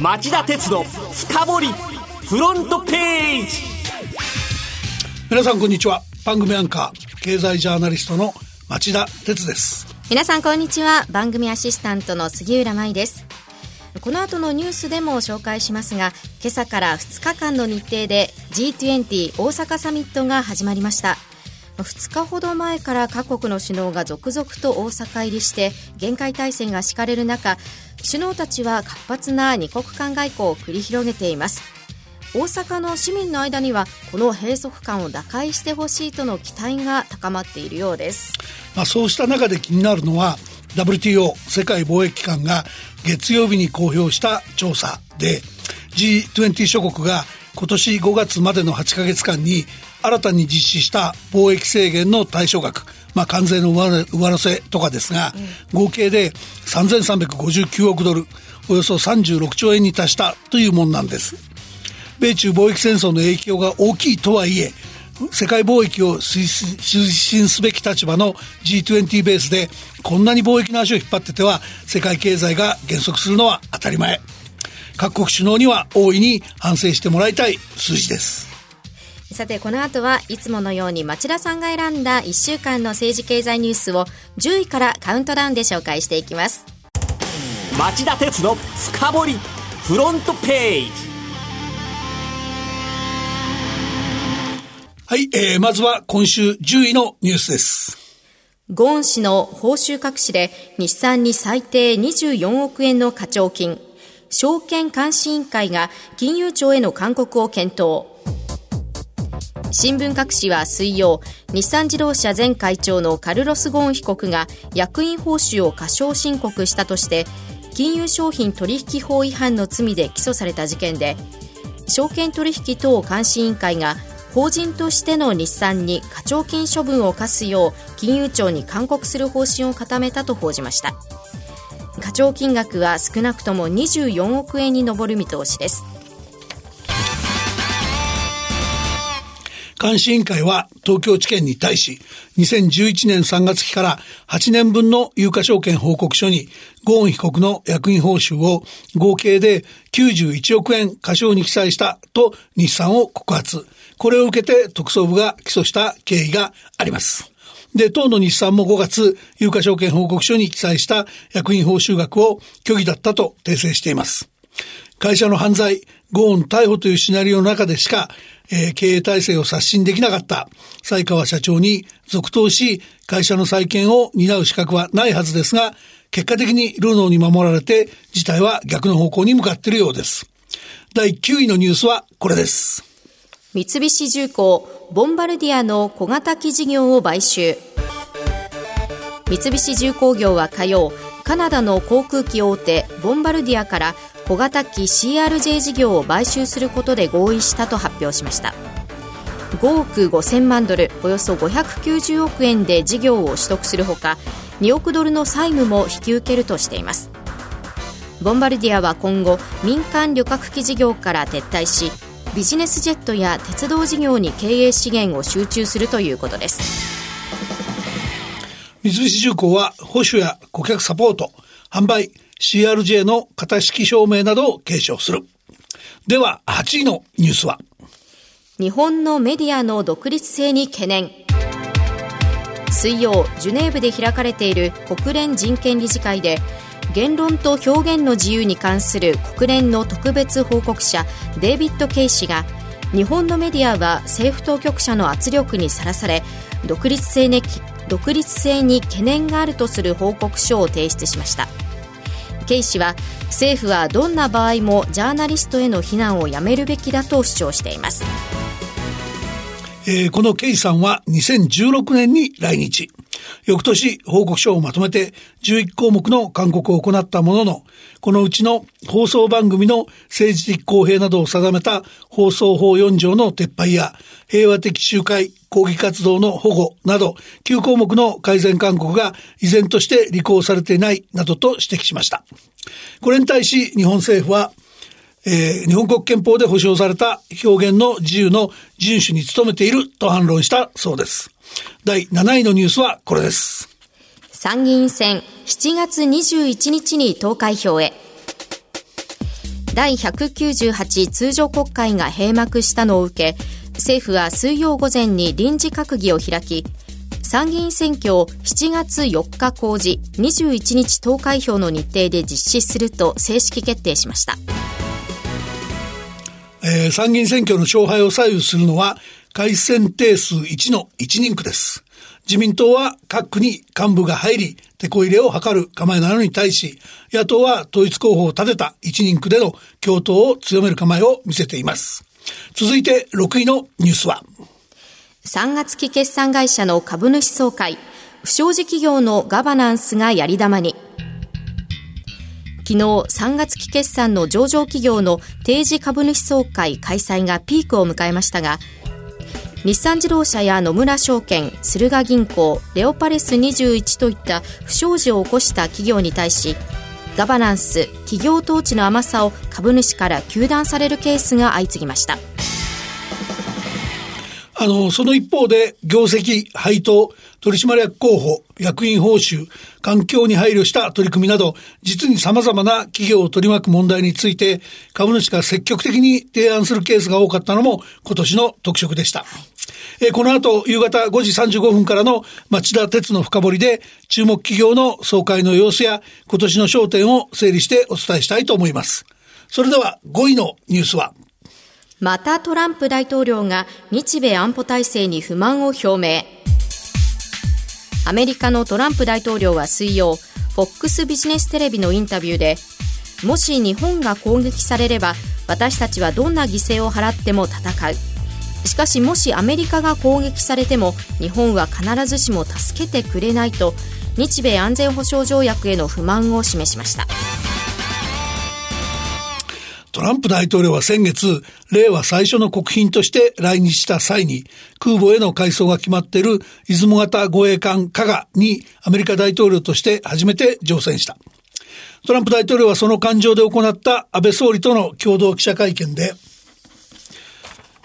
町田鉄の深掘りフロントページ。皆さんこんにちは。番組アンカー経済ジャーナリストの町田鉄です。皆さんこんにちは。番組アシスタントの杉浦舞です。この後のニュースでも紹介しますが今朝から2日間の日程で G20 大阪サミットが始まりました2日ほど前から各国の首脳が続々と大阪入りして厳戒態勢が敷かれる中首脳たちは活発な二国間外交を繰り広げています。大阪の市民の間にはこの閉塞感を打開してほしいとの期待が高まっているようです、まあ、そうした中で気になるのは WTO 世界貿易機関が月曜日に公表した調査で G20 諸国が今年5月までの8ヶ月間に新たに実施した貿易制限の対象額まあ、関税の上乗せとかですが、合計で3359億ドルおよそ36兆円に達したというものなんです。米中貿易戦争の影響が大きいとはいえ世界貿易を推進すべき立場の G20 ベースでこんなに貿易の足を引っ張ってては世界経済が減速するのは当たり前。各国首脳には大いに反省してもらいたい数字ですさてこの後はいつものように町田さんが選んだ1週間の政治経済ニュースを10位からカウントダウンで紹介していきます。町田鉄の深掘りフロントページ。はい、えー、まずは今週10位のニュースです。ゴーン氏の報酬隠しで日産に最低24億円の課徴金。証券監視委員会が金融庁への勧告を検討新聞各紙は水曜日産自動車前会長のカルロス・ゴーン被告が役員報酬を過少申告したとして金融商品取引法違反の罪で起訴された事件で証券取引等監視委員会が法人としての日産に課徴金処分を課すよう金融庁に勧告する方針を固めたと報じました。課徴金額は少なくとも24億円に上る見通しです。監視委員会は東京地検に対し、2011年3月期から8年分の有価証券報告書に、ゴーン被告の役員報酬を合計で91億円過少に記載したと日産を告発。これを受けて特捜部が起訴した経緯があります。で、当の日産も5月、有価証券報告書に記載した役員報酬額を虚偽だったと訂正しています。会社の犯罪、ゴーン逮捕というシナリオの中でしかえー、経営体制を刷新できなかった西川社長に続投し、会社の再建を担う資格はないはずですが、結果的にルノーに守られて、事態は逆の方向に向かっているようです。第9位のニュースはこれです。三菱重工、ボンバルディアの小型機事業を買収。三菱重工業は火曜、カナダの航空機大手ボンバルディアから小型機 CRJ 事業を買収することで合意したと発表しました。5億5000万ドルおよそ590億円で事業を取得するほか2億ドルの債務も引き受けるとしています。ボンバルディアは今後民間旅客機事業から撤退しビジネスジェットや鉄道事業に経営資源を集中するということです。三菱重工は保守や顧客サポート販売 CRJ の型式証明などを継承する。では、8位のニュースは日本のメディアの独立性に懸念。水曜、ジュネーブで開かれている国連人権理事会で、言論と表現の自由に関する国連の特別報告者デイビッド・ケイ氏が日本のメディアは政府当局者の圧力にさらされ独立性に独立性に懸念があるとする報告書を提出しましたケイ氏は政府はどんな場合もジャーナリストへの非難をやめるべきだと主張しています、えー、このケイさんは2016年に来日。翌年報告書をまとめて11項目の勧告を行ったものの、このうちの放送番組の政治的公平などを定めた放送法4条の撤廃や平和的集会、抗議活動の保護など9項目の改善勧告が依然として履行されていないなどと指摘しました。これに対し日本政府はえー、日本国憲法で保障された表現の自由の遵守に努めていると反論したそうです。第7位のニュースはこれです。参議院選7月21日に投開票へ。第198通常国会が閉幕したのを受け、政府は水曜午前に臨時閣議を開き、参議院選挙を7月4日公示、21日投開票の日程で実施すると正式決定しました。えー、参議院選挙の勝敗を左右するのは、改選定数1の1人区です。自民党は各区に幹部が入り、手こ入れを図る構えなのに対し、野党は統一候補を立てた1人区での共闘を強める構えを見せています。続いて6位のニュースは、3月期決算会社の株主総会、不祥事企業のガバナンスがやり玉に。昨日3月期決算の上場企業の定時株主総会開催がピークを迎えましたが、日産自動車や野村証券、駿河銀行、レオパレス21といった不祥事を起こした企業に対し、ガバナンス、企業統治の甘さを株主から糾弾されるケースが相次ぎました。あの、その一方で、業績、配当、取締役候補、役員報酬、環境に配慮した取り組みなど、実に様々な企業を取り巻く問題について、株主が積極的に提案するケースが多かったのも今年の特色でした。えこの後、夕方5時35分からの町田鉄の深掘りで、注目企業の総会の様子や今年の焦点を整理してお伝えしたいと思います。それでは5位のニュースは、またトランプ大統領が日米安保体制に不満を表明。アメリカのトランプ大統領は水曜、FOX ビジネステレビのインタビューで、もし日本が攻撃されれば、私たちはどんな犠牲を払っても戦う。しかしもしアメリカが攻撃されても日本は必ずしも助けてくれないと日米安全保障条約への不満を示しました。トランプ大統領は先月、令和最初の国賓として来日した際に、空母への改装が決まっている出雲型護衛艦加賀にアメリカ大統領として初めて乗船した。トランプ大統領はその感情で行った安倍総理との共同記者会見で、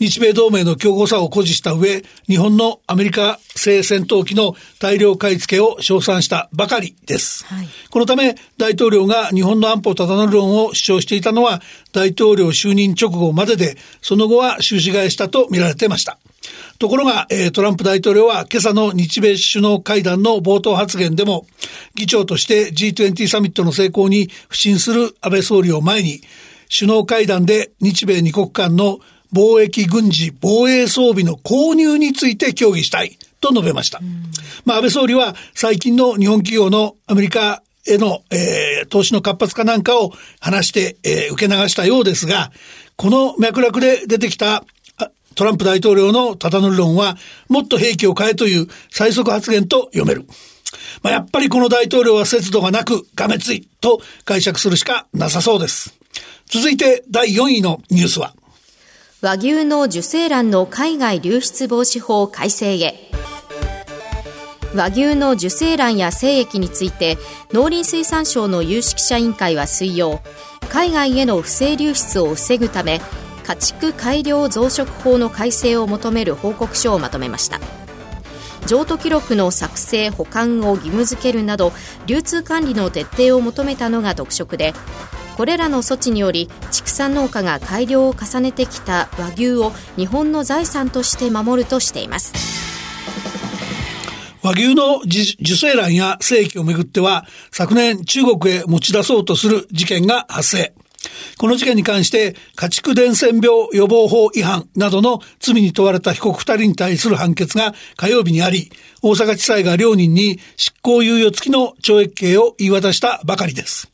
日米同盟の強固さを誇示した上、日本のアメリカ製戦闘機の大量買い付けを称賛したばかりです。はい、このため、大統領が日本の安保ただなる論を主張していたのは、大統領就任直後までで、その後は終止替えしたと見られていました。ところが、えー、トランプ大統領は今朝の日米首脳会談の冒頭発言でも、議長として G20 サミットの成功に不信する安倍総理を前に、首脳会談で日米二国間の貿易軍事防衛装備の購入について協議したいと述べました。まあ、安倍総理は最近の日本企業のアメリカへの、えー、投資の活発化なんかを話して、えー、受け流したようですが、この脈絡で出てきたトランプ大統領のただの論は、もっと兵器を変えという最速発言と読める。まあ、やっぱりこの大統領は節度がなく、がめついと解釈するしかなさそうです。続いて第4位のニュースは、和牛の受精卵の海外流出防止法改正へ。和牛の受精卵や精液について農林水産省の有識者委員会は水曜海外への不正流出を防ぐため家畜改良増殖法の改正を求める報告書をまとめました。譲渡記録の作成保管を義務付けるなど流通管理の徹底を求めたのが特色でこれらの措置により畜産農家が改良を重ねてきた和牛を日本の財産として守るとしています和牛の受精卵や精液をめぐっては昨年中国へ持ち出そうとする事件が発生この事件に関して、家畜伝染病予防法違反などの罪に問われた被告二人に対する判決が火曜日にあり、大阪地裁が両人に執行猶予付きの懲役刑を言い渡したばかりです。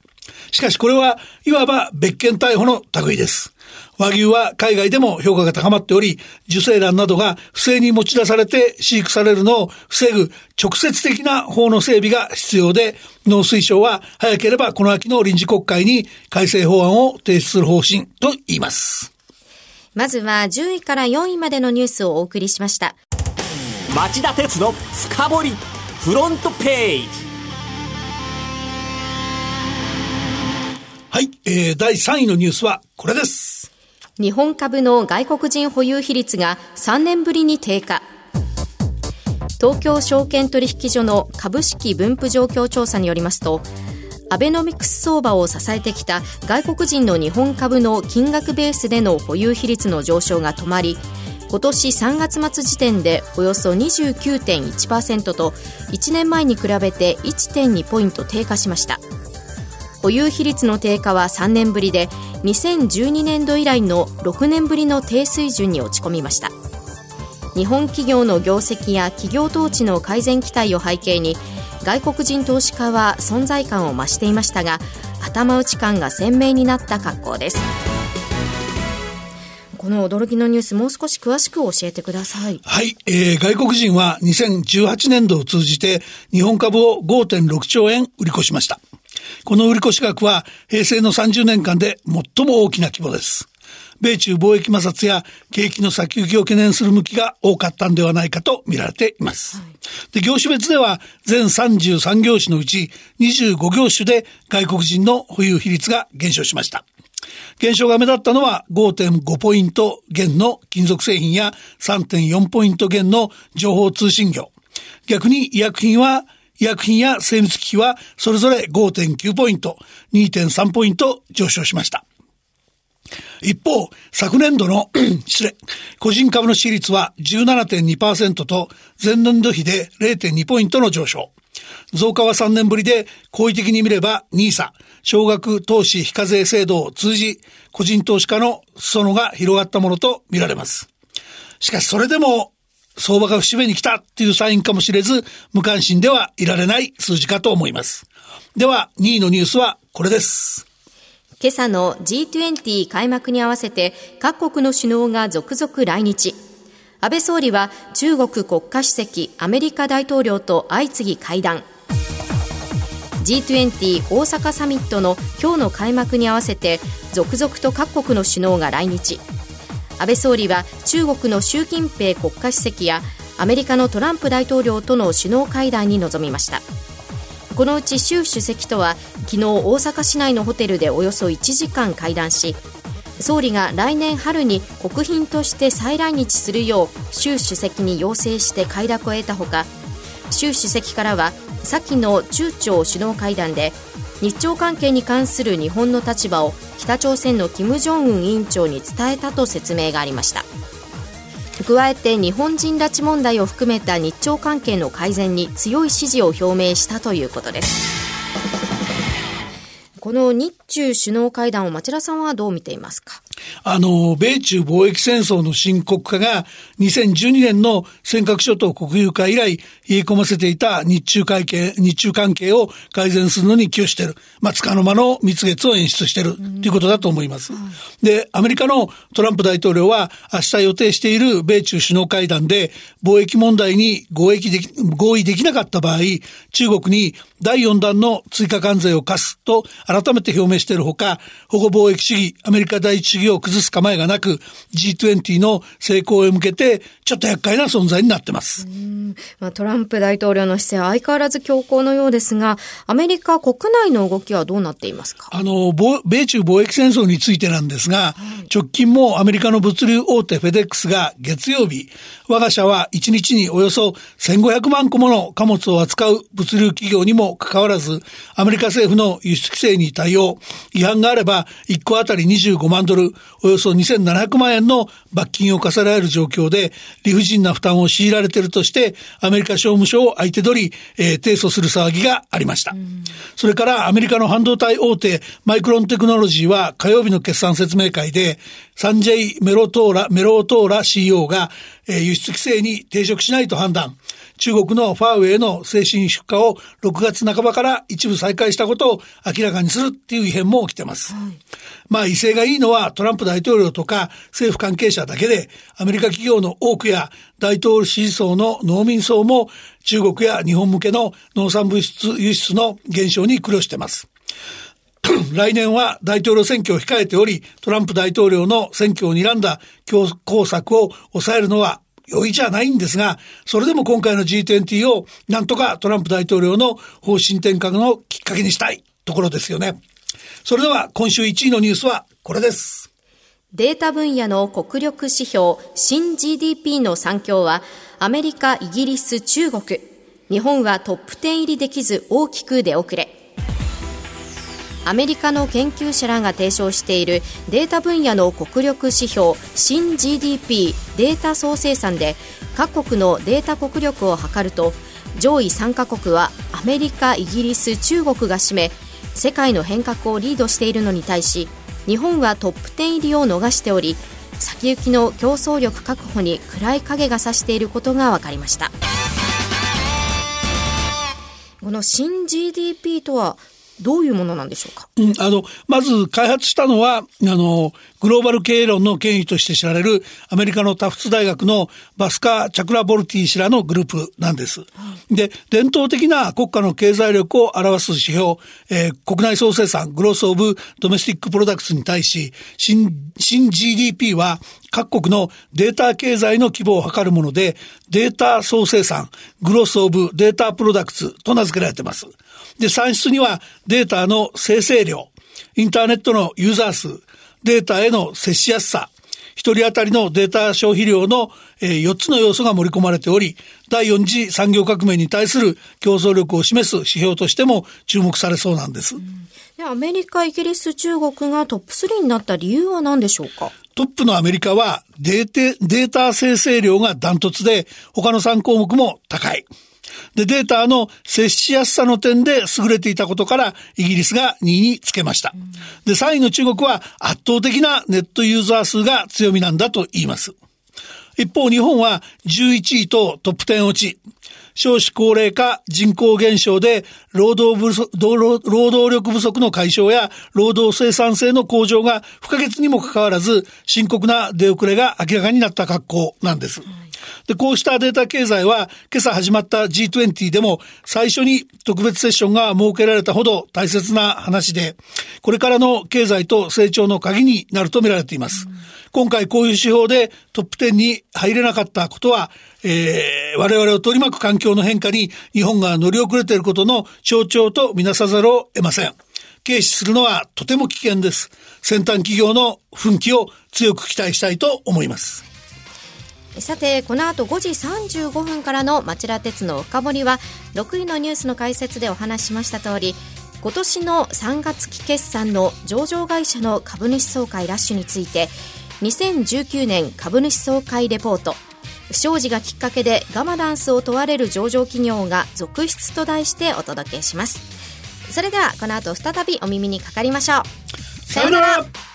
しかしこれはいわば別件逮捕の類です。和牛は海外でも評価が高まっており、受精卵などが不正に持ち出されて飼育されるのを防ぐ直接的な法の整備が必要で、農水省は早ければこの秋の臨時国会に改正法案を提出する方針と言います。まずは10位から4位までのニュースをお送りしました。町田鉄の深掘りフロントページはい、えー、第3位のニュースはこれです。日本株の外国人保有比率が3年ぶりに低下。東京証券取引所の株式分布状況調査によりますと、アベノミクス相場を支えてきた外国人の日本株の金額ベースでの保有比率の上昇が止まり今年3月末時点でおよそ29.1%と1年前に比べて1.2ポイント低下しました保有比率の低下は3年ぶりで2012年度以来の6年ぶりの低水準に落ち込みました日本企業の業績や企業統治の改善期待を背景に外国人投資家は存在感を増していましたが頭打ち感が鮮明になった格好ですこの驚きのニュースもう少し詳しく教えてください。はい、えー、外国人は2018年度を通じて日本株を5.6兆円売り越しました。この売り越し額は平成の30年間で最も大きな規模です。米中貿易摩擦や景気の先行きを懸念する向きが多かったんではないかと見られています。で業種別では全33業種のうち25業種で外国人の保有比率が減少しました。減少が目立ったのは5.5ポイント減の金属製品や3.4ポイント減の情報通信業。逆に医薬品は医薬品や精密機器はそれぞれ5.9ポイント、2.3ポイント上昇しました。一方、昨年度の 失礼、個人株の支率は17.2%と前年度比で0.2ポイントの上昇。増加は3年ぶりで、好意的に見れば NISA、少額投資非課税制度を通じ、個人投資家の裾野が広がったものと見られます。しかしそれでも、相場が節目に来たっていうサインかもしれず、無関心ではいられない数字かと思います。では、2位のニュースはこれです。今朝の G20 開幕に合わせて各国の首脳が続々来日。安倍総理は中国国家主席、アメリカ大統領と相次ぎ会談。G20 大阪サミットの今日の開幕に合わせて続々と各国の首脳が来日。安倍総理は中国の習近平国家主席やアメリカのトランプ大統領との首脳会談に臨みました。このうち習主席とは昨日大阪市内のホテルでおよそ1時間会談し総理が来年春に国賓として再来日するよう習主席に要請して快諾を得たほか習主席からは先の中朝首脳会談で日朝関係に関する日本の立場を北朝鮮の金正恩委員長に伝えたと説明がありました。加えて日本人拉致問題を含めた日朝関係の改善に強い支持を表明したということです。この日中首脳会談を町田さんはどう見ていますか？あの、米中貿易戦争の深刻化が2012年の尖閣諸島国有化以来冷え込ませていた日中関係、日中関係を改善するのに寄与している。まあ、つかの間の蜜月を演出しているということだと思います。で、アメリカのトランプ大統領は明日予定している米中首脳会談で貿易問題に合意でき合意できなかった場合、中国に第4弾の追加関税を課すと改めて表明しているほか、保護貿易主義、アメリカ第一主義を崩す構えがなく、G20 の成功へ向けて、ちょっと厄介な存在になってます。まあ、トランプ大統領の姿勢は相変わらず強硬のようですが、アメリカ国内の動きはどうなっていますか？あの、米中貿易戦争についてなんですが、はい、直近もアメリカの物流大手フェデックスが月曜日、我が社は1日におよそ1500万個もの貨物を扱う物流企業にもかかわらず、アメリカ政府の輸出規制に対応、違反があれば1個あたり25万ドル、およそ2700万円の罰金を課せられる状況で、理不尽な負担を強いられているとして、アメリカ商務省を相手取り、えー、提訴する騒ぎがありました。それからアメリカの半導体大手マイクロンテクノロジーは火曜日の決算説明会で、サンジェイ・メロトーラ、メロトーラ CEO が、えー、輸出規制に抵触しないと判断。中国のファーウェイの精神出荷を6月半ばから一部再開したことを明らかにするっていう異変も起きてます。はい、まあ威勢がいいのはトランプ大統領とか政府関係者だけで、アメリカ企業の多くや大統領支持層の農民層も中国や日本向けの農産物輸出の減少に苦慮してます。来年は大統領選挙を控えており、トランプ大統領の選挙を睨んだ強硬策を抑えるのは容易じゃないんですが、それでも今回の G20 をなんとかトランプ大統領の方針転換のきっかけにしたいところですよね。それでは今週1位のニュースはこれです。データ分野の国力指標新 GDP の3強はアメリカ、イギリス、中国。日本はトップ10入りできず大きく出遅れ。アメリカの研究者らが提唱しているデータ分野の国力指標新 GDP データ総生産で各国のデータ国力を測ると上位3カ国はアメリカ、イギリス、中国が占め世界の変革をリードしているのに対し日本はトップ10入りを逃しており先行きの競争力確保に暗い影が差していることが分かりました。この新 GDP とはどういうものなんでしょうか、うん、あの、まず開発したのは、あの、グローバル経営論の権威として知られるアメリカのタフツ大学のバスカ・チャクラボルティ氏らのグループなんです。で、伝統的な国家の経済力を表す指標、えー、国内総生産、 Gross of Domestic Products に対し、新、新 GDP は各国のデータ経済の規模を測るもので、データ総生産、 Gross of Data Products と名付けられています。で、算出にはデータの生成量、インターネットのユーザー数、データへの接しやすさ、一人当たりのデータ消費量の4つの要素が盛り込まれており、第4次産業革命に対する競争力を示す指標としても注目されそうなんです。うん、アメリカ、イギリス、中国がトップ3になった理由は何でしょうか？トップのアメリカはデーデータ生成量がダントツで、他の3項目も高い。で、データの接しやすさの点で優れていたことから、イギリスが2位につけました。で、3位の中国は圧倒的なネットユーザー数が強みなんだと言います。一方、日本は11位とトップ10落ち。少子高齢化、人口減少で労働不足労働力不足の解消や労働生産性の向上が不可欠にもかかわらず深刻な出遅れが明らかになった格好なんです。で、こうしたデータ経済は今朝始まった G20 でも最初に特別セッションが設けられたほど大切な話で、これからの経済と成長の鍵になると見られています。今回こういう指標でトップ10に入れなかったことは、えー、我々を取り巻く環境の変化に日本が乗り遅れていることの象徴とみなさざるを得ません。軽視するのはとても危険です。先端企業の奮起を強く期待したいと思います。さてこの後5時35分からの町田鉄の深掘りは6位のニュースの解説でお話しました通り今年の3月期決算の上場会社の株主総会ラッシュについて2019年株主総会レポート。不祥事がきっかけでガバナンスを問われる上場企業が続出と題してお届けします。それではこの後再びお耳にかかりましょう。さよなら。